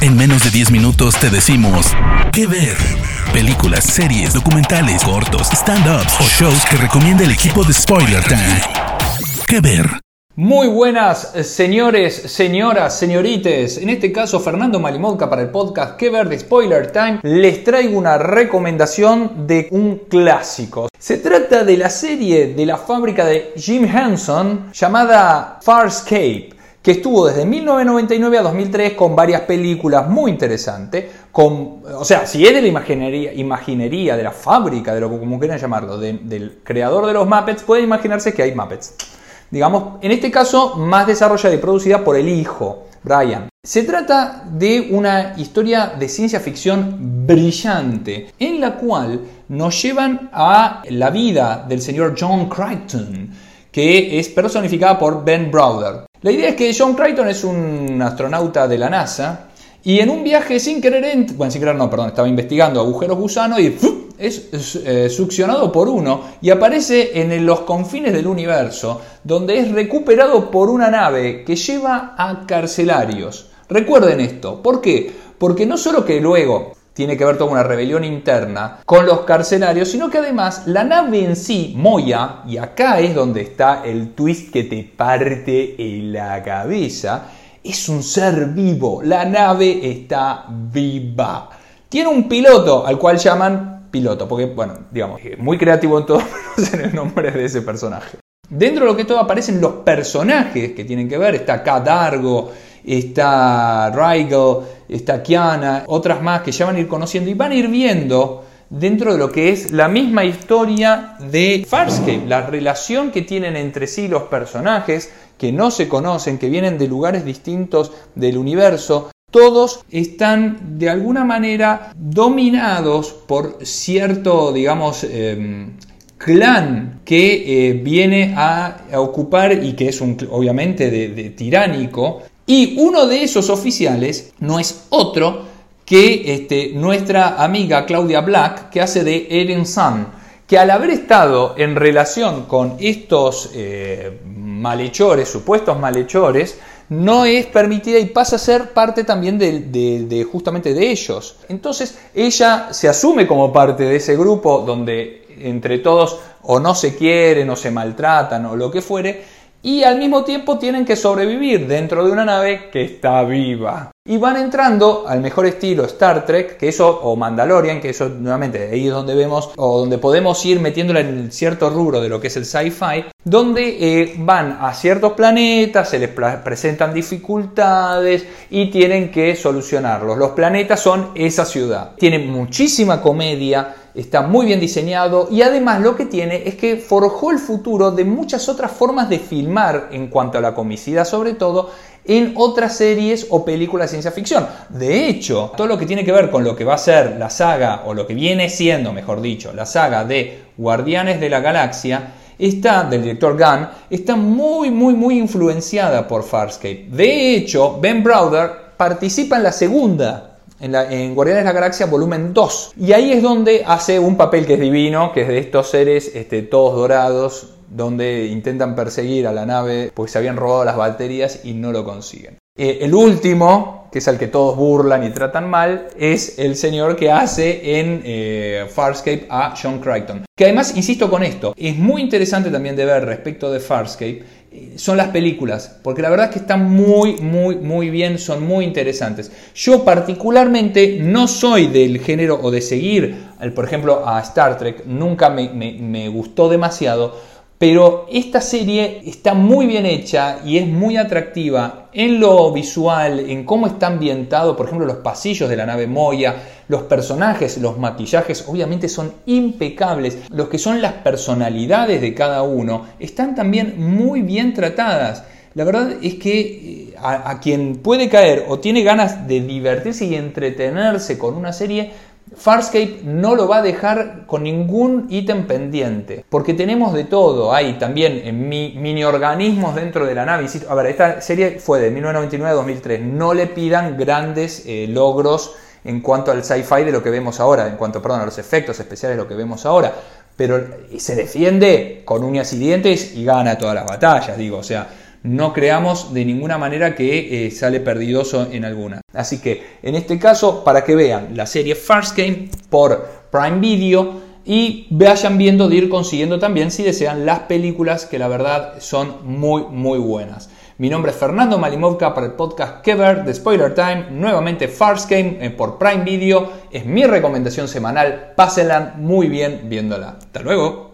En menos de 10 minutos te decimos qué ver. Películas, series, documentales, cortos, stand-ups o shows que recomienda el equipo de Spoiler Time. ¿Qué ver? Muy buenas, señores, señoras, señorites. En este caso, Fernando Malimodca para el podcast Que ver de Spoiler Time. Les traigo una recomendación de un clásico. Se trata de la serie de la fábrica de Jim Henson llamada Farscape que estuvo desde 1999 a 2003 con varias películas muy interesantes, con, o sea, si es de la imaginería, imaginería de la fábrica, de lo que como quieran llamarlo, del creador de los Muppets, pueden imaginarse que hay Muppets. Digamos, en este caso, más desarrollada y producida por el hijo, Brian. Se trata de una historia de ciencia ficción brillante, en la cual nos llevan a la vida del señor John Crichton, que es personificada por Ben Browder. La idea es que John Crichton es un astronauta de la NASA y en un viaje sin querer, bueno, sin querer no, perdón, estaba investigando agujeros gusanos y es, eh, succionado por uno y aparece en los confines del universo, donde es recuperado por una nave que lleva a carcelarios. Recuerden esto, ¿por qué? Porque no solo que luego tiene que ver con una rebelión interna con los carcelarios, sino que además la nave en sí, Moya, y acá es donde está el twist que te parte en la cabeza, es un ser vivo, la nave está viva. Tiene un piloto al cual llaman piloto, porque, bueno, digamos, muy creativo en todo, en el nombre de ese personaje. Dentro de lo que todo aparecen los personajes que tienen que ver, está Cadargo, está Rigel, está Kiana, otras más que ya van a ir conociendo y van a ir viendo dentro de lo que es la misma historia de Farscape, la relación que tienen entre sí los personajes, que no se conocen, que vienen de lugares distintos del universo, todos están de alguna manera dominados por cierto, digamos, em, clan que eh, viene a, ocupar y que es un, obviamente de tiránico y uno de esos oficiales no es otro que este, nuestra amiga Claudia Black, que hace de Eren Sun, que al haber estado en relación con estos eh, malhechores, supuestos malhechores, no es permitida y pasa a ser parte también de, justamente de ellos. Entonces ella se asume como parte de ese grupo donde entre todos o no se quieren o se maltratan o lo que fuere, y al mismo tiempo tienen que sobrevivir dentro de una nave que está viva. Y van entrando al mejor estilo Star Trek, que eso, o Mandalorian, que eso nuevamente ahí es donde vemos, o donde podemos ir metiéndola en cierto rubro de lo que es el sci-fi, donde eh, van a ciertos planetas, se les presentan dificultades y tienen que solucionarlos. Los planetas son esa ciudad. Tienen muchísima comedia, está muy bien diseñado y además lo que tiene es que forjó el futuro de muchas otras formas de filmar en cuanto a la comicidad sobre todo en otras series o películas de ciencia ficción. De hecho, todo lo que tiene que ver con lo que va a ser la saga, o lo que viene siendo, mejor dicho, la saga de Guardianes de la Galaxia, está, del director Gunn, está muy, muy, muy influenciada por Farscape. De hecho, Ben Browder participa en la segunda en, Guardianes de la Galaxia volumen 2. Y ahí es donde hace un papel que es divino, que es de estos seres este, todos dorados, donde intentan perseguir a la nave porque se habían robado las baterías y no lo consiguen. Eh, el último, que es el que todos burlan y tratan mal, es el señor que hace en eh, Farscape a John Crichton. Que además, insisto con esto, es muy interesante también de ver respecto de Farscape, eh, son las películas, porque la verdad es que están muy, muy, muy bien, son muy interesantes. Yo particularmente no soy del género o de seguir, por ejemplo, a Star Trek, nunca me gustó demasiado pero esta serie está muy bien hecha y es muy atractiva en lo visual, en cómo está ambientado, por ejemplo, los pasillos de la nave Moya, los personajes, los maquillajes, obviamente son impecables. Los que son las personalidades de cada uno están también muy bien tratadas. La verdad es que eh, a, quien puede caer o tiene ganas de divertirse y entretenerse con una serie, Farscape no lo va a dejar con ningún ítem pendiente, porque tenemos de todo. Hay también mini organismos dentro de la nave. A ver, esta serie fue de 1999 a 2003. No le pidan grandes eh, logros en cuanto al sci-fi de lo que vemos ahora, en cuanto, a los efectos especiales de lo que vemos ahora. Pero se defiende con uñas y dientes y gana todas las batallas, digo. O sea, no creamos de ninguna manera que eh, sale perdidoso en alguna. Así que en este caso, para que vean la serie First Game por Prime Video y vayan viendo de ir consiguiendo también, si desean, las películas que la verdad son muy, muy buenas. Mi nombre es Fernando Malimovka para el podcast Kever de Spoiler Time, nuevamente First Game eh, por Prime Video. Es mi recomendación semanal, pásenla muy bien viéndola. Hasta luego.